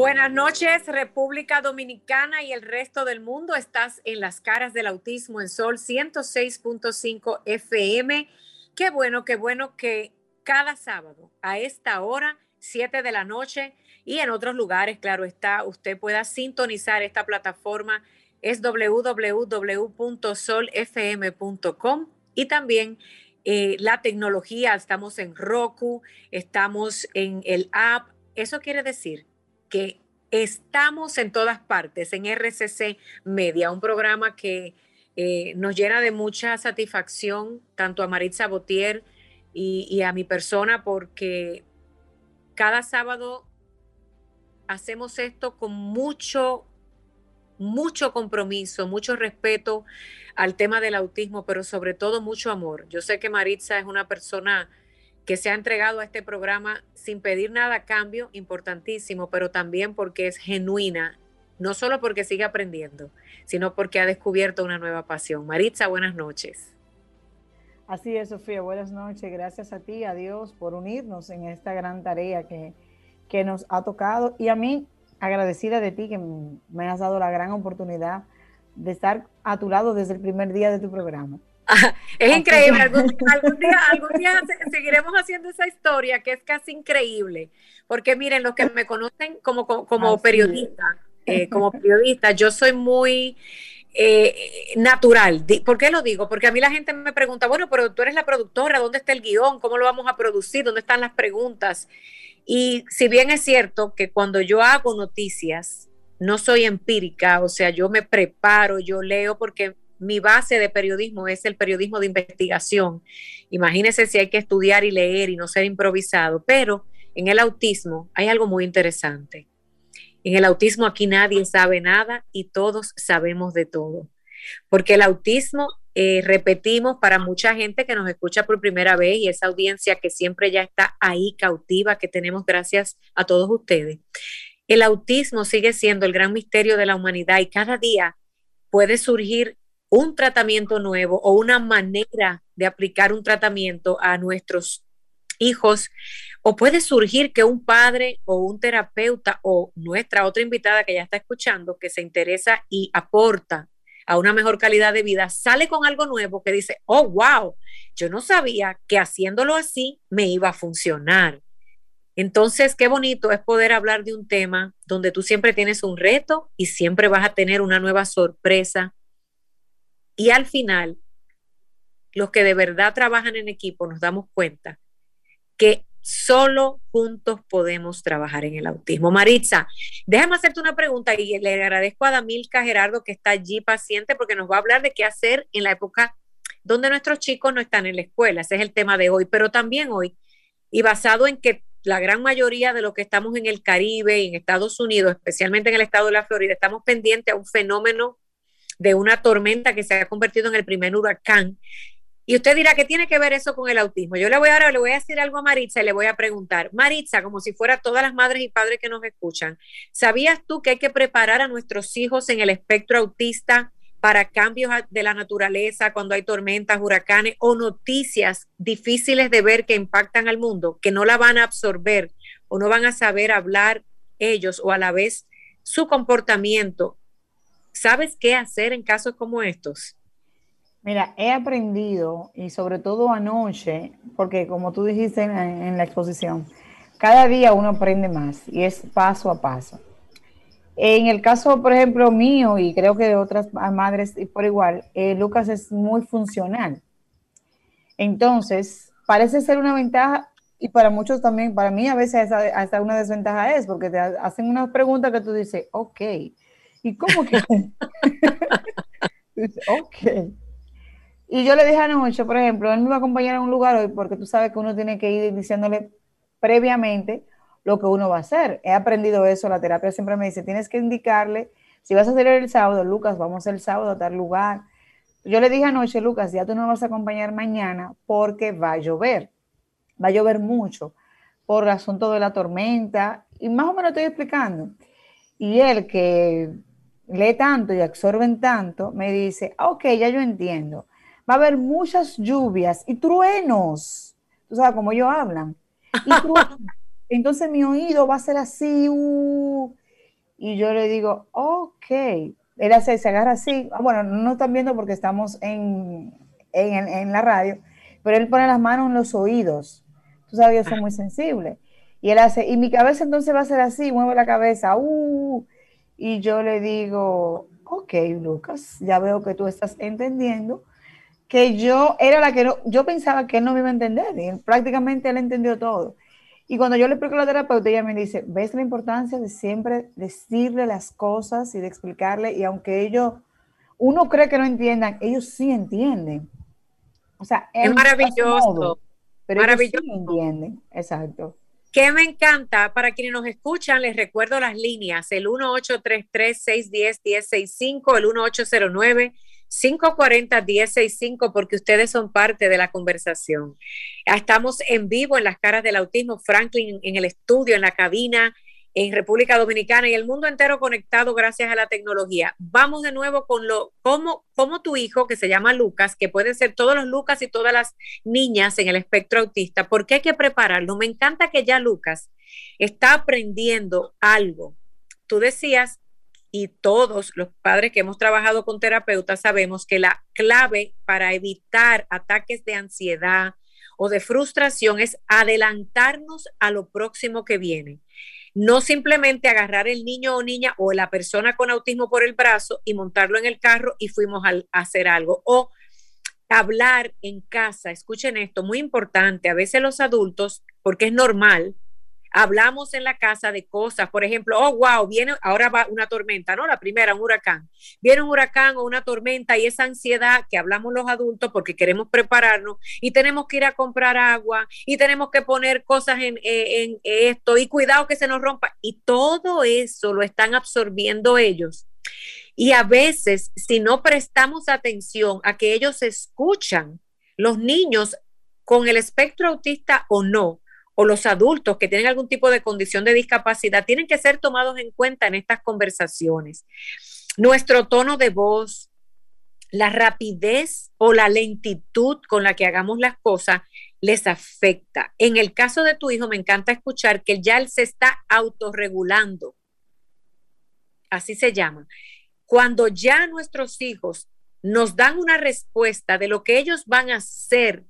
Buenas noches, República Dominicana y el resto del mundo. Estás en las caras del autismo en Sol 106.5 FM. Qué bueno, qué bueno que cada sábado a esta hora, 7 de la noche y en otros lugares, claro está, usted pueda sintonizar esta plataforma. Es www.solfm.com y también eh, la tecnología. Estamos en Roku, estamos en el app. Eso quiere decir que estamos en todas partes, en RCC Media, un programa que eh, nos llena de mucha satisfacción, tanto a Maritza Botier y, y a mi persona, porque cada sábado hacemos esto con mucho, mucho compromiso, mucho respeto al tema del autismo, pero sobre todo mucho amor. Yo sé que Maritza es una persona que se ha entregado a este programa sin pedir nada a cambio, importantísimo, pero también porque es genuina, no solo porque sigue aprendiendo, sino porque ha descubierto una nueva pasión. Maritza, buenas noches. Así es, Sofía, buenas noches. Gracias a ti, a Dios, por unirnos en esta gran tarea que, que nos ha tocado. Y a mí, agradecida de ti que me has dado la gran oportunidad de estar a tu lado desde el primer día de tu programa. es increíble. Algún, día, seguiremos haciendo esa historia que es casi increíble. Porque miren, los que me conocen como, como, periodista, eh, como periodista, yo soy muy eh, natural. ¿Por qué lo digo? Porque a mí la gente me pregunta, bueno, pero tú eres la productora, ¿dónde está el guion? ¿Cómo lo vamos a producir? ¿Dónde están las preguntas? Y si bien es cierto que cuando yo hago noticias, no soy empírica, o sea, yo me preparo, yo leo porque mi base de periodismo es el periodismo de investigación. Imagínense si hay que estudiar y leer y no ser improvisado, pero en el autismo hay algo muy interesante. En el autismo aquí nadie sabe nada y todos sabemos de todo. Porque el autismo, eh, repetimos, para mucha gente que nos escucha por primera vez y esa audiencia que siempre ya está ahí cautiva, que tenemos gracias a todos ustedes, el autismo sigue siendo el gran misterio de la humanidad y cada día puede surgir un tratamiento nuevo o una manera de aplicar un tratamiento a nuestros hijos, o puede surgir que un padre o un terapeuta o nuestra otra invitada que ya está escuchando, que se interesa y aporta a una mejor calidad de vida, sale con algo nuevo que dice, oh, wow, yo no sabía que haciéndolo así me iba a funcionar. Entonces, qué bonito es poder hablar de un tema donde tú siempre tienes un reto y siempre vas a tener una nueva sorpresa y al final, los que de verdad trabajan en equipo nos damos cuenta que solo juntos podemos trabajar en el autismo. Maritza, déjame hacerte una pregunta y le agradezco a Damilka Gerardo que está allí paciente porque nos va a hablar de qué hacer en la época donde nuestros chicos no están en la escuela. Ese es el tema de hoy, pero también hoy, y basado en que la gran mayoría de los que estamos en el Caribe y en Estados Unidos, especialmente en el estado de la Florida, estamos pendientes a un fenómeno de una tormenta que se ha convertido en el primer huracán. Y usted dirá, ¿qué tiene que ver eso con el autismo? Yo le voy a, le voy a decir algo a Maritza y le voy a preguntar, Maritza, como si fuera todas las madres y padres que nos escuchan, ¿sabías tú que hay que preparar a nuestros hijos en el espectro autista para cambios de la naturaleza cuando hay tormentas, huracanes o noticias difíciles de ver que impactan al mundo, que no la van a absorber o no van a saber hablar ellos o a la vez su comportamiento ¿Sabes qué hacer en casos como estos? Mira, he aprendido y sobre todo anoche, porque como tú dijiste en, la exposición, cada día uno aprende más y es paso a paso. En el caso, por ejemplo, mío y creo que de otras madres por igual, eh, Lucas es muy funcional. Entonces, parece ser una ventaja y para muchos también, para mí a veces hasta una desventaja es, porque te hacen una pregunta que tú dices, ok, ¿Y cómo que? ok. Y yo le dije anoche, por ejemplo, él me iba a acompañar a un lugar hoy porque tú sabes que uno tiene que ir diciéndole previamente lo que uno va a hacer. He aprendido eso, la terapia siempre me dice, tienes que indicarle, si vas a hacer el sábado, Lucas, vamos el sábado a tal lugar. Yo le dije anoche, Lucas, ya tú no vas a acompañar mañana porque va a llover, va a llover mucho por el asunto de la tormenta, y más o menos estoy explicando. Y él que lee tanto y absorben tanto, me dice, ah, ok, ya yo entiendo. Va a haber muchas lluvias y truenos. Tú sabes cómo ellos hablan. Entonces mi oído va a ser así. Uh, y yo le digo, ok. Él hace, se agarra así. Ah, bueno, no están viendo porque estamos en, en, la radio, pero él pone las manos en los oídos. Tú sabes, yo soy muy sensible. Y él hace, y mi cabeza entonces va a ser así, mueve la cabeza. Uh, y yo le digo, ok, Lucas, ya veo que tú estás entendiendo que yo era la que no, yo pensaba que él no me iba a entender y prácticamente él entendió todo. Y cuando yo le explico a la terapeuta, ella me dice, ¿ves la importancia de siempre decirle las cosas y de explicarle? Y aunque ellos, uno cree que no entiendan, ellos sí entienden. O sea, es maravilloso. pero maravilloso. ellos sí entienden, exacto. Que me encanta, para quienes nos escuchan, les recuerdo las líneas, el 1833-610-1065, el 1809-540-1065, porque ustedes son parte de la conversación. Estamos en vivo en las caras del autismo, Franklin en el estudio, en la cabina, en República Dominicana y el mundo entero conectado gracias a la tecnología. Vamos de nuevo con lo, como, como tu hijo, que se llama Lucas, que puede ser todos los Lucas y todas las niñas en el espectro autista, porque hay que prepararlo. Me encanta que ya Lucas está aprendiendo algo. Tú decías, y todos los padres que hemos trabajado con terapeutas sabemos que la clave para evitar ataques de ansiedad o de frustración es adelantarnos a lo próximo que viene. No simplemente agarrar el niño o niña o la persona con autismo por el brazo y montarlo en el carro y fuimos a, hacer algo. O hablar en casa, escuchen esto, muy importante, a veces los adultos, porque es normal, hablamos en la casa de cosas, por ejemplo, oh, wow, viene, ahora va una tormenta, ¿no? La primera, un huracán. Viene un huracán o una tormenta y esa ansiedad que hablamos los adultos porque queremos prepararnos y tenemos que ir a comprar agua y tenemos que poner cosas en, en esto y cuidado que se nos rompa. Y todo eso lo están absorbiendo ellos. Y a veces, si no prestamos atención a que ellos escuchan, los niños con el espectro autista o no, o los adultos que tienen algún tipo de condición de discapacidad tienen que ser tomados en cuenta en estas conversaciones. Nuestro tono de voz, la rapidez o la lentitud con la que hagamos las cosas les afecta. En el caso de tu hijo, me encanta escuchar que ya él se está autorregulando. Así se llama. Cuando ya nuestros hijos nos dan una respuesta de lo que ellos van a hacer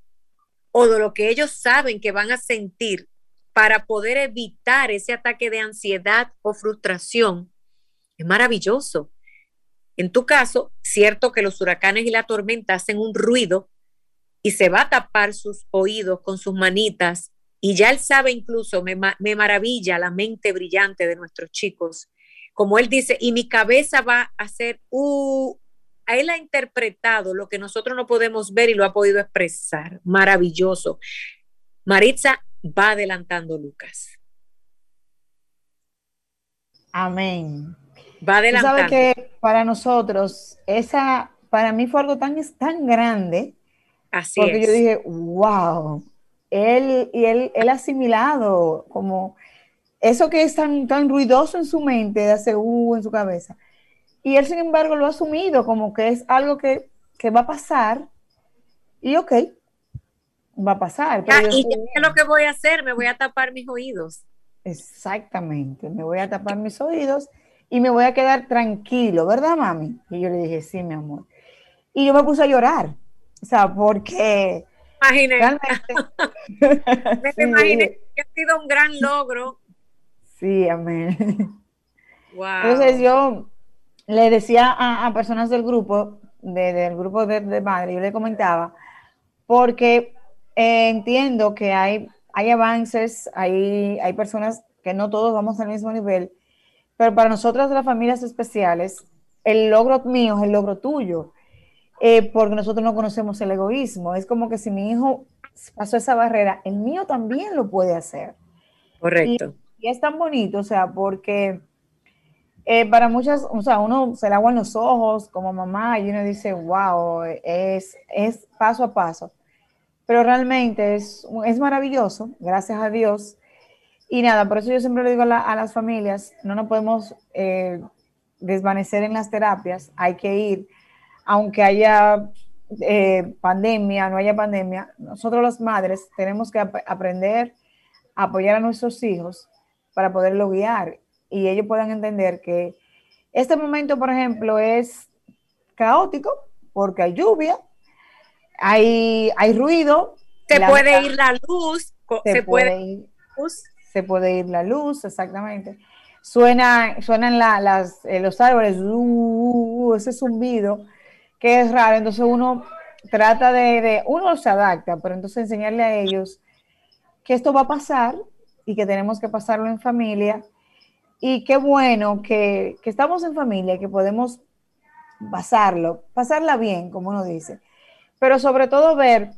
o de lo que ellos saben que van a sentir para poder evitar ese ataque de ansiedad o frustración, es maravilloso. En tu caso, cierto que los huracanes y la tormenta hacen un ruido y se va a tapar sus oídos con sus manitas y ya él sabe incluso, me, me maravilla la mente brillante de nuestros chicos, como él dice, y mi cabeza va a hacer, uh, él ha interpretado lo que nosotros no podemos ver y lo ha podido expresar. Maravilloso. Maritza va adelantando Lucas. Amén. Va adelantando. Sabe que para nosotros, esa, para mí fue algo tan, tan grande. Así porque yo dije, wow, él, y él, él asimilado como eso que es tan, tan ruidoso en su mente, de hacer uh, en su cabeza y él, sin embargo, lo ha asumido como que es algo que, va a pasar. Y ok, va a pasar. ¿Y qué es lo que voy a hacer? Me voy a tapar mis oídos. Exactamente, me voy a tapar mis oídos y me voy a quedar tranquilo, ¿verdad, mami? Y yo le dije, sí, mi amor. Y yo me puse a llorar, o sea, porque... Imaginé. me imaginé que ha sido un gran logro. Sí, amén. Wow. Entonces yo le decía a, personas del grupo, del grupo de, de madre, yo le comentaba, porque eh, entiendo que hay, hay avances, hay, hay personas que no todos vamos al mismo nivel, pero para nosotras las familias especiales, el logro mío es el logro tuyo, eh, porque nosotros no conocemos el egoísmo. Es como que si mi hijo pasó esa barrera, el mío también lo puede hacer. Correcto. Y es tan bonito, o sea, porque eh, para muchas, o sea, uno se le aguan los ojos como mamá y uno dice, wow, es, es paso a paso. Pero realmente es, es maravilloso, gracias a Dios. Y nada, por eso yo siempre le digo a, las familias, no nos podemos eh, desvanecer en las terapias, hay que ir, aunque haya eh, pandemia, no haya pandemia, nosotros las madres tenemos que aprender a apoyar a nuestros hijos para poderlo guiar y ellos puedan entender que este momento, por ejemplo, es caótico porque hay lluvia, hay, hay ruido. Se puede ir la luz, se, puede, ir, se puede ir la luz, exactamente. Suena, suenan las, eh, los árboles, uh, uh, uh, ese zumbido que es raro. Entonces uno trata de, de, uno se adapta, pero entonces enseñarle a ellos que esto va a pasar y que tenemos que pasarlo en familia y qué bueno que, estamos en familia, que podemos pasarlo, pasarla bien, como uno dice, pero sobre todo ver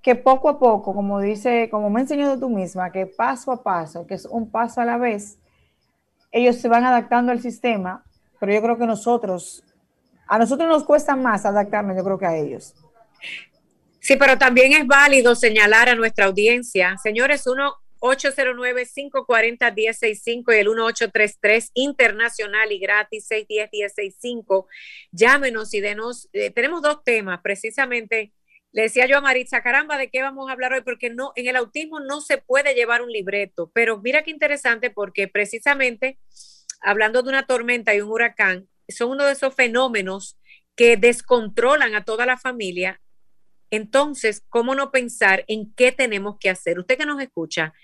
que poco a poco, como dice, como me enseñado tú misma, que paso a paso, que es un paso a la vez, ellos se van adaptando al sistema, pero yo creo que nosotros, a nosotros nos cuesta más adaptarnos, yo creo que a ellos. Sí, pero también es válido señalar a nuestra audiencia, señores, uno 809-540-1065 y el 1833 internacional y gratis 610-1065. Llámenos y denos. Eh, tenemos dos temas, precisamente. Le decía yo a Maritza, caramba, ¿de qué vamos a hablar hoy? Porque no, en el autismo no se puede llevar un libreto, pero mira qué interesante porque precisamente hablando de una tormenta y un huracán, son uno de esos fenómenos que descontrolan a toda la familia entonces, ¿cómo no pensar en qué tenemos que hacer? Usted que nos escucha,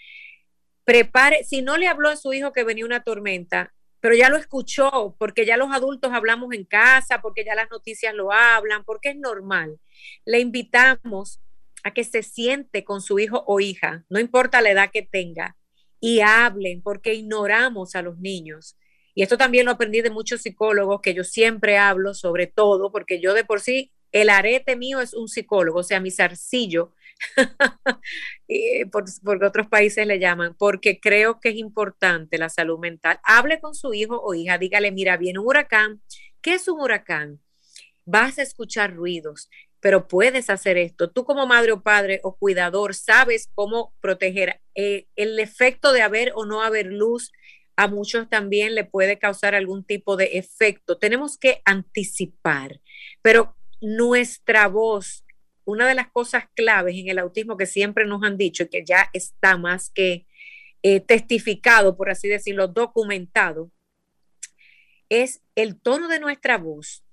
prepare, si no le habló a su hijo que venía una tormenta, pero ya lo escuchó, porque ya los adultos hablamos en casa, porque ya las noticias lo hablan, porque es normal. Le invitamos a que se siente con su hijo o hija, no importa la edad que tenga, y hablen, porque ignoramos a los niños. Y esto también lo aprendí de muchos psicólogos, que yo siempre hablo sobre todo, porque yo de por sí el arete mío es un psicólogo, o sea, mi zarcillo, porque otros países le llaman, porque creo que es importante la salud mental. Hable con su hijo o hija, dígale, mira, viene un huracán. ¿Qué es un huracán? Vas a escuchar ruidos, pero puedes hacer esto. Tú como madre o padre o cuidador sabes cómo proteger. Eh, el efecto de haber o no haber luz a muchos también le puede causar algún tipo de efecto. Tenemos que anticipar, pero nuestra voz, una de las cosas claves en el autismo que siempre nos han dicho y que ya está más que eh, testificado, por así decirlo, documentado, es el tono de nuestra voz,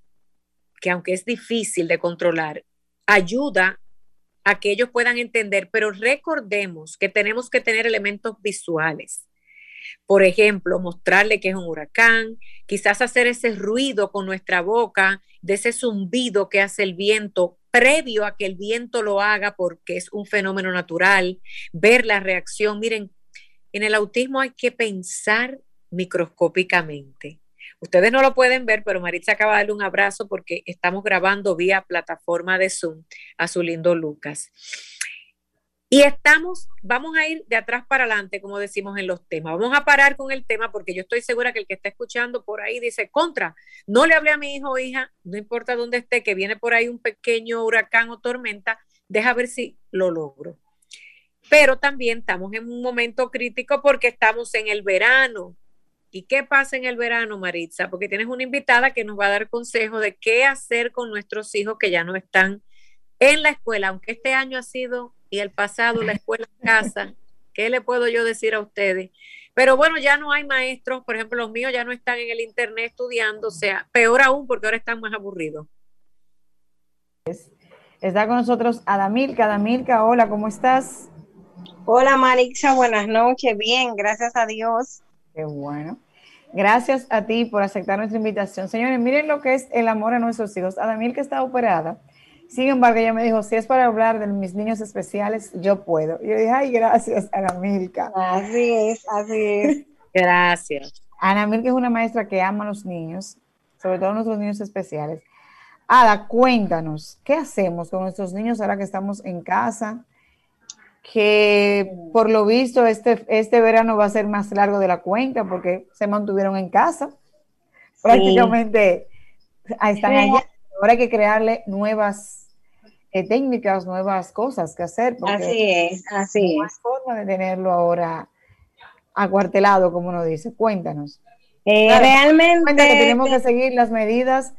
que aunque es difícil de controlar, ayuda a que ellos puedan entender, pero recordemos que tenemos que tener elementos visuales. Por ejemplo, mostrarle que es un huracán, quizás hacer ese ruido con nuestra boca, de ese zumbido que hace el viento previo a que el viento lo haga porque es un fenómeno natural, ver la reacción. Miren, en el autismo hay que pensar microscópicamente. Ustedes no lo pueden ver, pero Maritza acaba de darle un abrazo porque estamos grabando vía plataforma de Zoom a su lindo Lucas. Y estamos, vamos a ir de atrás para adelante, como decimos en los temas. Vamos a parar con el tema porque yo estoy segura que el que está escuchando por ahí dice, contra, no le hablé a mi hijo o hija, no importa dónde esté, que viene por ahí un pequeño huracán o tormenta, deja ver si lo logro. Pero también estamos en un momento crítico porque estamos en el verano. ¿Y qué pasa en el verano, Maritza? Porque tienes una invitada que nos va a dar consejo de qué hacer con nuestros hijos que ya no están en la escuela, aunque este año ha sido y el pasado, la escuela en casa. ¿Qué le puedo yo decir a ustedes? Pero bueno, ya no hay maestros, por ejemplo, los míos ya no están en el internet estudiando, o sea, peor aún porque ahora están más aburridos. Está con nosotros Adamilka. Adamilka, hola, ¿cómo estás? Hola Marixa, buenas noches, bien, gracias a Dios. Qué bueno. Gracias a ti por aceptar nuestra invitación. Señores, miren lo que es el amor a nuestros hijos. Adamilka está operada sin embargo, ella me dijo, si es para hablar de mis niños especiales, yo puedo. Y yo dije, ay, gracias, Ana Milka. Así es, así es. Gracias. Ana Milka es una maestra que ama a los niños, sobre todo a nuestros niños especiales. Ada, cuéntanos, ¿qué hacemos con nuestros niños ahora que estamos en casa? que por lo visto este, este verano va a ser más largo de la cuenta porque se mantuvieron en casa. Prácticamente están allá. Ahora hay que crearle nuevas eh, técnicas, nuevas cosas que hacer. Así es, así es. forma de tenerlo ahora acuartelado, como uno dice. Cuéntanos. Eh, realmente. tenemos que seguir las medidas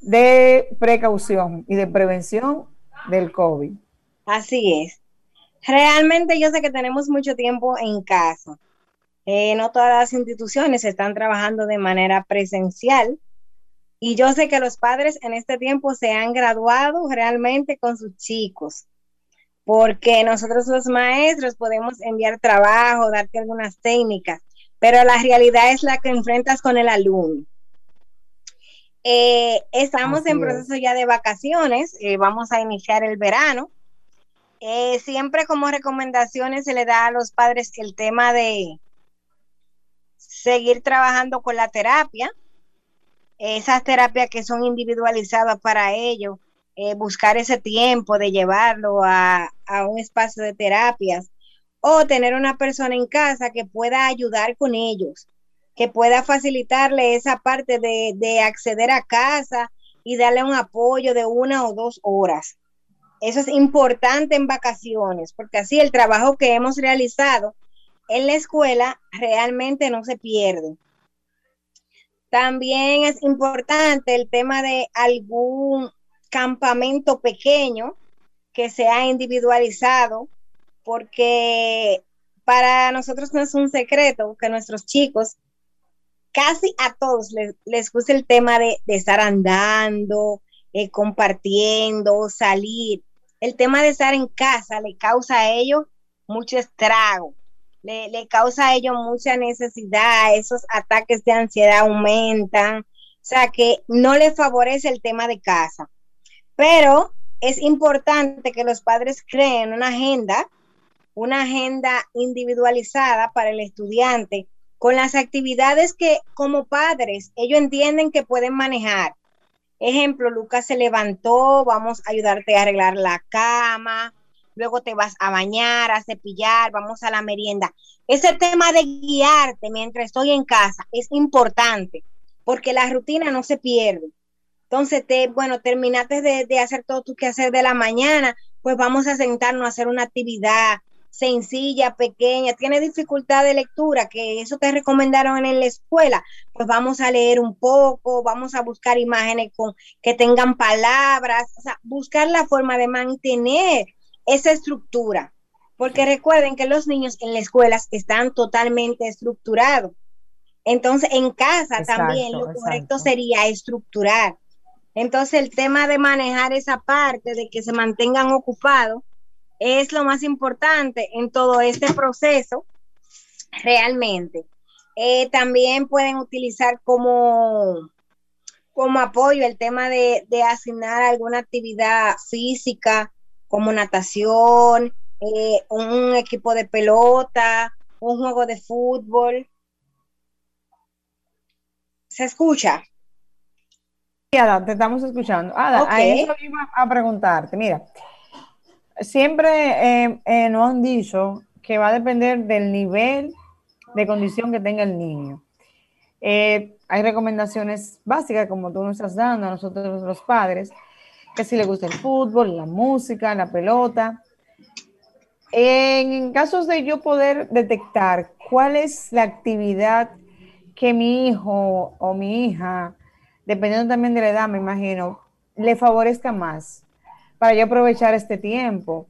de precaución y de prevención del COVID. Así es. Realmente yo sé que tenemos mucho tiempo en casa. Eh, no todas las instituciones están trabajando de manera presencial. Y yo sé que los padres en este tiempo se han graduado realmente con sus chicos, porque nosotros los maestros podemos enviar trabajo, darte algunas técnicas, pero la realidad es la que enfrentas con el alumno. Eh, estamos en proceso ya de vacaciones, eh, vamos a iniciar el verano eh, siempre como recomendaciones se le da a los padres el tema de seguir trabajando con la terapia, esas terapias que son individualizadas para ellos, eh, buscar ese tiempo de llevarlo a, un espacio de terapias o tener una persona en casa que pueda ayudar con ellos, que pueda facilitarle esa parte de, de acceder a casa y darle un apoyo de una o dos horas. Eso es importante en vacaciones, porque así el trabajo que hemos realizado en la escuela realmente no se pierde. También es importante el tema de algún campamento pequeño que sea individualizado, porque para nosotros no es un secreto que nuestros chicos, casi a todos les, gusta el tema de, estar andando, eh, compartiendo, salir. El tema de estar en casa le causa a ellos mucho estrago, le, causa a ellos mucha necesidad, esos ataques de ansiedad aumentan, o sea que no les favorece el tema de casa. Pero es importante que los padres creen una agenda, una agenda individualizada para el estudiante con las actividades que como padres ellos entienden que pueden manejar. Ejemplo, Lucas se levantó, vamos a ayudarte a arreglar la cama, luego te vas a bañar, a cepillar, vamos a la merienda. Ese tema de guiarte mientras estoy en casa es importante porque la rutina no se pierde. Entonces, te, bueno, terminaste de, hacer todo tu quehacer de la mañana, pues vamos a sentarnos a hacer una actividad, sencilla, pequeña, tiene dificultad de lectura, que eso te recomendaron en la escuela, pues vamos a leer un poco, vamos a buscar imágenes con que tengan palabras, o sea, buscar la forma de mantener esa estructura, porque recuerden que los niños en las escuelas están totalmente estructurados. Entonces, en casa también lo correcto sería estructurar. Entonces, el tema de manejar esa parte, de que se mantengan ocupados, es lo más importante en todo este proceso, realmente. Eh, también pueden utilizar como, como apoyo el tema de, asignar alguna actividad física, como natación, eh, un equipo de pelota, un juego de fútbol. ¿Se escucha? Ada, te estamos escuchando. Ada, ahí iba a preguntarte. Mira, siempre eh, eh, nos han dicho que va a depender del nivel de condición que tenga el niño. Eh, hay recomendaciones básicas, como tú nos estás dando a nosotros los padres, que si le gusta el fútbol, la música, la pelota. En casos de yo poder detectar cuál es la actividad que mi hijo o mi hija, dependiendo también de la edad, me imagino, le favorezca más para yo aprovechar este tiempo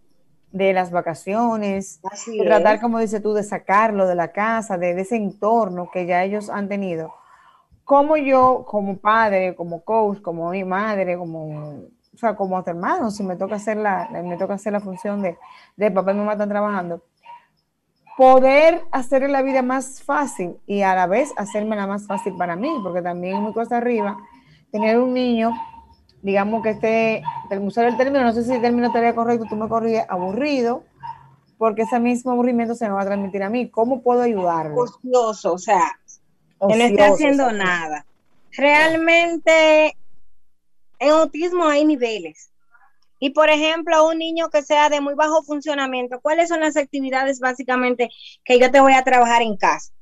de las vacaciones, tratar, como dices tú, de sacarlo de la casa, de, ese entorno que ya ellos han tenido. Como yo, como padre, como coach, como mi madre, como, sea, como hermano, si me toca hacer la, me toca hacer la función de, de papá y mamá están trabajando, poder hacer la vida más fácil y a la vez hacerme la más fácil para mí, porque también es muy cosa arriba tener un niño digamos que este, usar el término, no sé si el término estaría correcto, tú me corrías, aburrido, porque ese mismo aburrimiento se me va a transmitir a mí. ¿Cómo puedo ayudarlo? Ocioso, o sea, que no esté haciendo nada. Realmente, en autismo hay niveles. Y por ejemplo, un niño que sea de muy bajo funcionamiento, ¿cuáles son las actividades básicamente que yo te voy a trabajar en casa?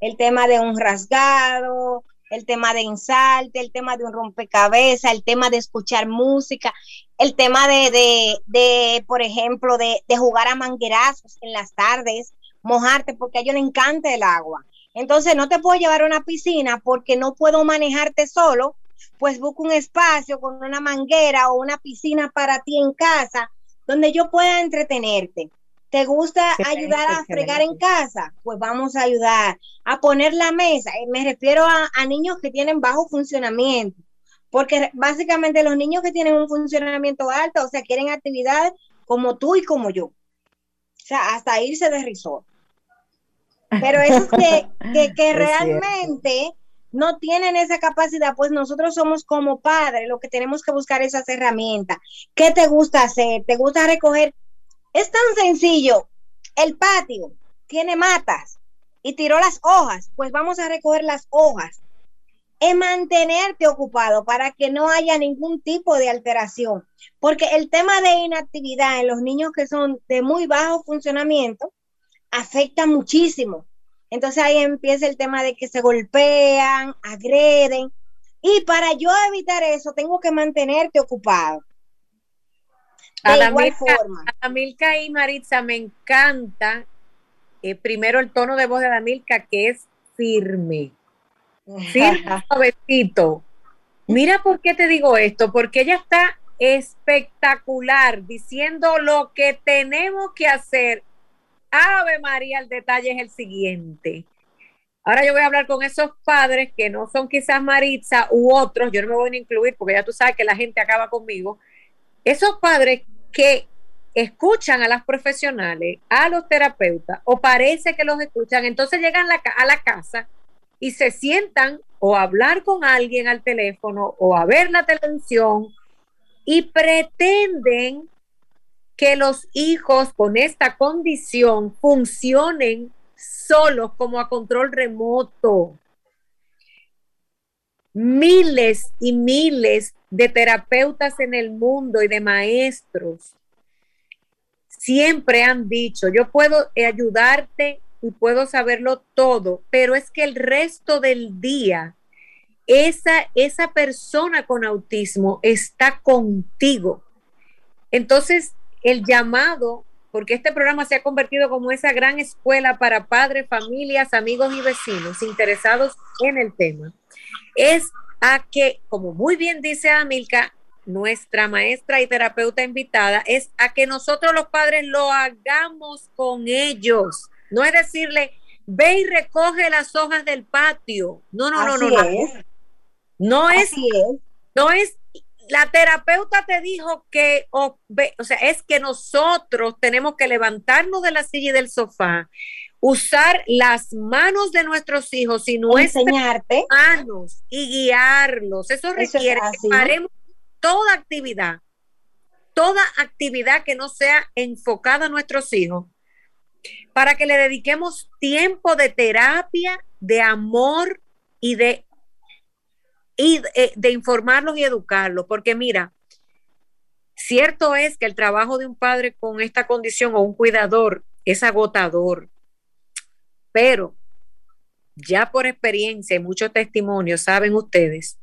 El tema de un rasgado, el tema de ensalte, el tema de un rompecabezas, el tema de escuchar música, el tema de, de, de por ejemplo, de, de, jugar a manguerazos en las tardes, mojarte, porque a ellos les encanta el agua. Entonces no te puedo llevar a una piscina porque no puedo manejarte solo pues busca un espacio con una manguera o una piscina para ti en casa donde yo pueda entretenerte. ¿Te gusta ayudar a fregar en casa? Pues vamos a ayudar a poner la mesa. Eh, me refiero a, a niños que tienen bajo funcionamiento, porque básicamente los niños que tienen un funcionamiento alto, o sea, quieren actividades como tú y como yo. O sea, hasta irse de risor. Pero eso que, que, que realmente no tienen esa capacidad, pues nosotros somos como padres, lo que tenemos que buscar esas herramientas. ¿Qué te gusta hacer? ¿Te gusta recoger? Es tan sencillo. El patio tiene matas y tiró las hojas, pues vamos a recoger las hojas. Es mantenerte ocupado para que no haya ningún tipo de alteración, porque el tema de inactividad en los niños que son de muy bajo funcionamiento afecta muchísimo entonces ahí empieza el tema de que se golpean, agreden. Y para yo evitar eso, tengo que mantenerte ocupado. De a igual forma. A y Maritza me encanta eh, primero el tono de voz de Damilka, que es firme. Firme, suavecito. Mira por qué te digo esto, porque ella está espectacular diciendo lo que tenemos que hacer Ave María, el detalle es el siguiente. Ahora yo voy a hablar con esos padres que no son quizás Maritza u otros, yo no me voy a incluir porque ya tú sabes que la gente acaba conmigo. Esos padres que escuchan a las profesionales, a los terapeutas, o parece que los escuchan, entonces llegan a la casa y se sientan o a hablar con alguien al teléfono o a ver la televisión y pretenden que los hijos con esta condición funcionen solos como a control remoto. Miles y miles de terapeutas en el mundo y de maestros siempre han dicho, yo puedo ayudarte y puedo saberlo todo, pero es que el resto del día, esa, esa persona con autismo está contigo. Entonces, el llamado, porque este programa se ha convertido como esa gran escuela para padres, familias, amigos y vecinos interesados en el tema, es a que, como muy bien dice Amilka, nuestra maestra y terapeuta invitada, es a que nosotros los padres lo hagamos con ellos. No es decirle, ve y recoge las hojas del patio. No, no, no, no, no. No es, no es la terapeuta te dijo que, o, sea, es que nosotros tenemos que levantarnos de la silla y del sofá, usar las manos de nuestros hijos y nuestras manos y guiarlos. Eso requiere que paremos toda actividad, toda actividad que no sea enfocada a nuestros hijos, para que le dediquemos tiempo de terapia, de amor y de y eh, de, informarlos y educarlos, porque mira, cierto es que el trabajo de un padre con esta condición o un cuidador es agotador, pero ya por experiencia y muchos testimonios saben ustedes,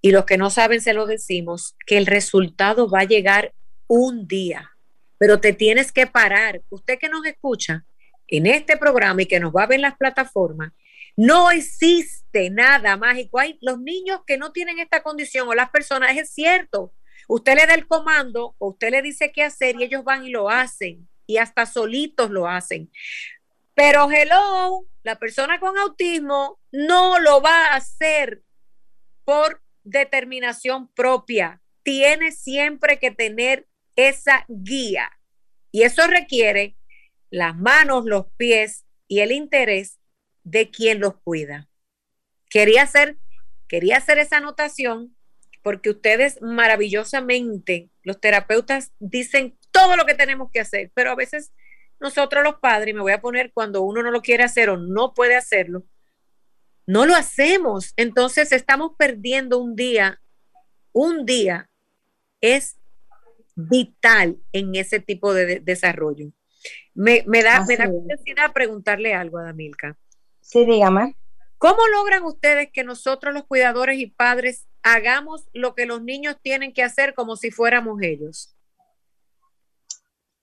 y los que no saben se lo decimos, que el resultado va a llegar un día, pero te tienes que parar. Usted que nos escucha en este programa y que nos va a ver en las plataformas, no existe nada mágico. Hay los niños que no tienen esta condición o las personas, es cierto. Usted le da el comando o usted le dice qué hacer y ellos van y lo hacen y hasta solitos lo hacen. Pero hello, la persona con autismo no lo va a hacer por determinación propia. Tiene siempre que tener esa guía. Y eso requiere las manos, los pies y el interés de quien los cuida. Quería hacer, quería hacer esa anotación porque ustedes maravillosamente, los terapeutas dicen todo lo que tenemos que hacer, pero a veces nosotros los padres, me voy a poner cuando uno no lo quiere hacer o no puede hacerlo, no lo hacemos. Entonces estamos perdiendo un día, un día es vital en ese tipo de, desarrollo. Me, da, me da curiosidad preguntarle algo a Damilka. Sí, dígame. ¿Cómo logran ustedes que nosotros los cuidadores y padres hagamos lo que los niños tienen que hacer como si fuéramos ellos?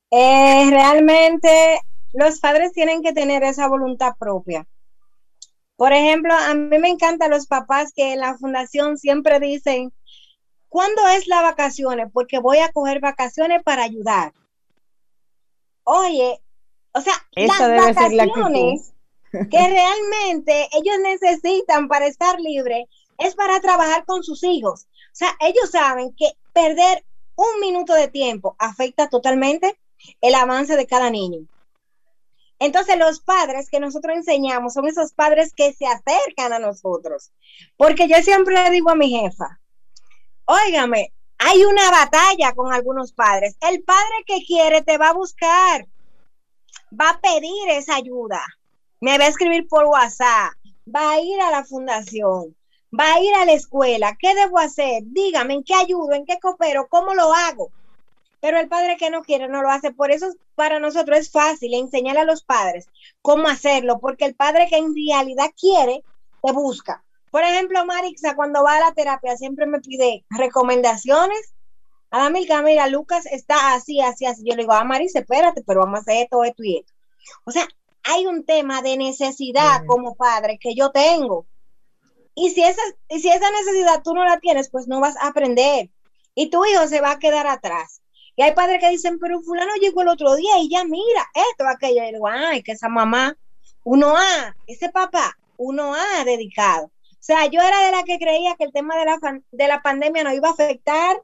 Eh, realmente los padres tienen que tener esa voluntad propia. Por ejemplo, a mí me encantan los papás que en la fundación siempre dicen, ¿cuándo es la vacaciones? Porque voy a coger vacaciones para ayudar. Oye, o sea, las vacaciones que realmente ellos necesitan para estar libres es para trabajar con sus hijos. O sea, ellos saben que perder un minuto de tiempo afecta totalmente el avance de cada niño. Entonces los padres que nosotros enseñamos son esos padres que se acercan a nosotros. Porque yo siempre le digo a mi jefa, óigame, hay una batalla con algunos padres. El padre que quiere te va a buscar, va a pedir esa ayuda, me va a escribir por WhatsApp, va a ir a la fundación, va a ir a la escuela. ¿Qué debo hacer? Dígame, ¿en qué ayudo? ¿En qué coopero? ¿Cómo lo hago? Pero el padre que no quiere no lo hace. Por eso para nosotros es fácil enseñar a los padres cómo hacerlo, porque el padre que en realidad quiere, te busca. Por ejemplo, Marixa, cuando va a la terapia, siempre me pide recomendaciones. Adamilka, mira, Lucas está así, así, así. Yo le digo, ah, Marix, espérate, pero vamos a hacer esto, esto y esto. O sea, hay un tema de necesidad como padre que yo tengo. Y si, esa, y si esa necesidad tú no la tienes, pues no vas a aprender. Y tu hijo se va a quedar atrás. Y hay padres que dicen, pero fulano llegó el otro día y ya mira esto, aquello. Y digo, ay, que esa mamá, uno a ese papá, uno ha dedicado. O sea, yo era de la que creía que el tema de la, de la pandemia no iba a afectar.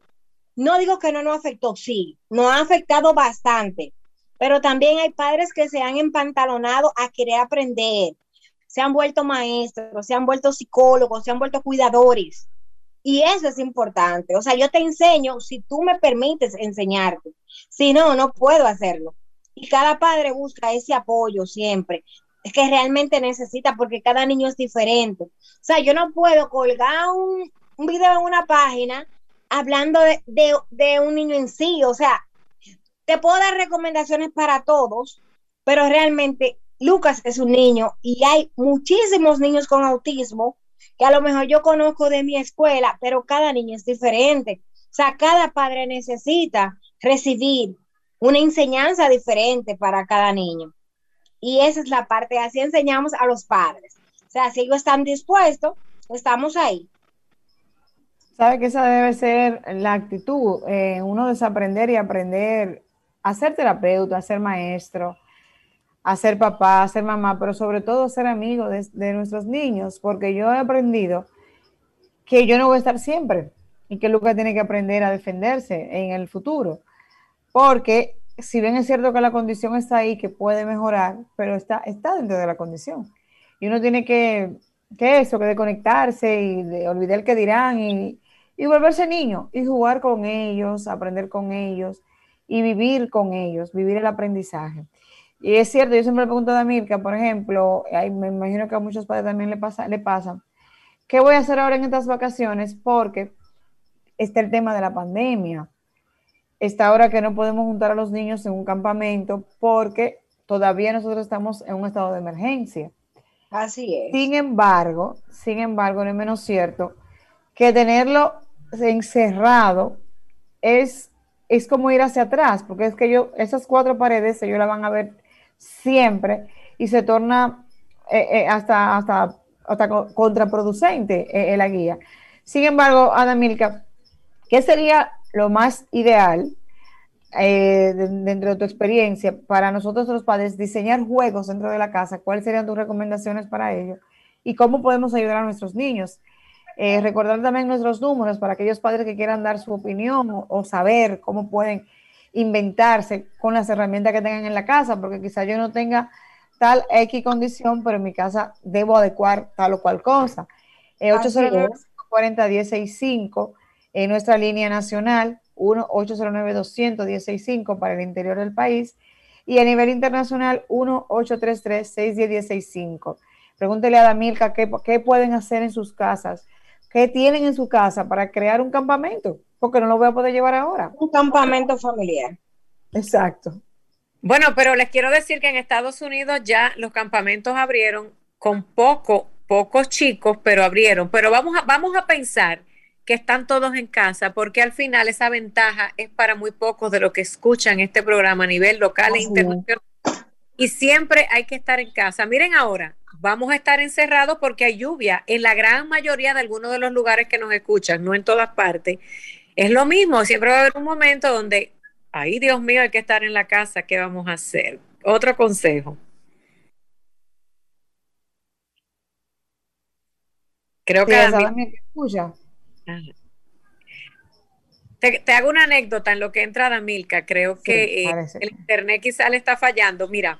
No digo que no nos afectó, sí, nos ha afectado bastante. Pero también hay padres que se han empantalonado a querer aprender, se han vuelto maestros, se han vuelto psicólogos, se han vuelto cuidadores. Y eso es importante. O sea, yo te enseño si tú me permites enseñarte. Si no, no puedo hacerlo. Y cada padre busca ese apoyo siempre. Que realmente necesita porque cada niño es diferente. O sea, yo no puedo colgar un, video en una página hablando de, de un niño en sí. O sea, te puedo dar recomendaciones para todos, pero realmente Lucas es un niño y hay muchísimos niños con autismo que a lo mejor yo conozco de mi escuela, pero cada niño es diferente. O sea, cada padre necesita recibir una enseñanza diferente para cada niño. Y esa es la parte, así enseñamos a los padres. O sea, si ellos están dispuestos, estamos ahí. Sabe que esa debe ser la actitud, eh, uno desaprender y aprender a ser terapeuta, a ser maestro, a ser papá, a ser mamá, pero sobre todo ser amigo de, nuestros niños, porque yo he aprendido que yo no voy a estar siempre y que Lucas tiene que aprender a defenderse en el futuro, porque si bien es cierto que la condición está ahí, que puede mejorar, pero está, está dentro de la condición. Y uno tiene que, que eso, que desconectarse y de olvidar qué dirán y, y volverse niño y jugar con ellos, aprender con ellos y vivir con ellos, vivir el aprendizaje. Y es cierto, yo siempre le pregunto a Mirka, por ejemplo, me imagino que a muchos padres también le pasa, le pasa, ¿qué voy a hacer ahora en estas vacaciones? Porque está el tema de la pandemia. Está ahora que no podemos juntar a los niños en un campamento porque todavía nosotros estamos en un estado de emergencia. Así es. Sin embargo, sin embargo, no es menos cierto que tenerlo encerrado es, es como ir hacia atrás, porque es que yo, esas cuatro paredes, ellos la van a ver siempre y se torna eh, eh, hasta, hasta, hasta contraproducente eh, la guía. Sin embargo, Ana Milka, ¿qué sería lo más ideal dentro de tu experiencia para nosotros los padres diseñar juegos dentro de la casa? ¿Cuáles serían tus recomendaciones para ello? ¿Y cómo podemos ayudar a nuestros niños? Recordar también nuestros números para aquellos padres que quieran dar su opinión o saber cómo pueden inventarse con las herramientas que tengan en la casa, porque quizá yo no tenga tal X condición, pero en mi casa debo adecuar tal o cual cosa. Eh, 809-40-165 en nuestra línea nacional, 1-809-200-165 para el interior del país y a nivel internacional 1-833-610-165. Pregúntele a Damilka qué, qué pueden hacer en sus casas que tienen en su casa para crear un campamento, porque no lo voy a poder llevar ahora. Un campamento familiar. Exacto. Bueno, pero les quiero decir que en Estados Unidos ya los campamentos abrieron con poco, pocos chicos, pero abrieron. Pero vamos a, vamos a pensar que están todos en casa, porque al final esa ventaja es para muy pocos de los que escuchan este programa a nivel local e internacional. Y siempre hay que estar en casa. Miren ahora, vamos a estar encerrados porque hay lluvia en la gran mayoría de algunos de los lugares que nos escuchan, no en todas partes. Es lo mismo, siempre va a haber un momento donde, ay Dios mío, hay que estar en la casa, ¿qué vamos a hacer? Otro consejo. Creo que... escucha. Te, hago una anécdota en lo que entra Damilka. Creo que eh, el internet quizá le está fallando. Mira,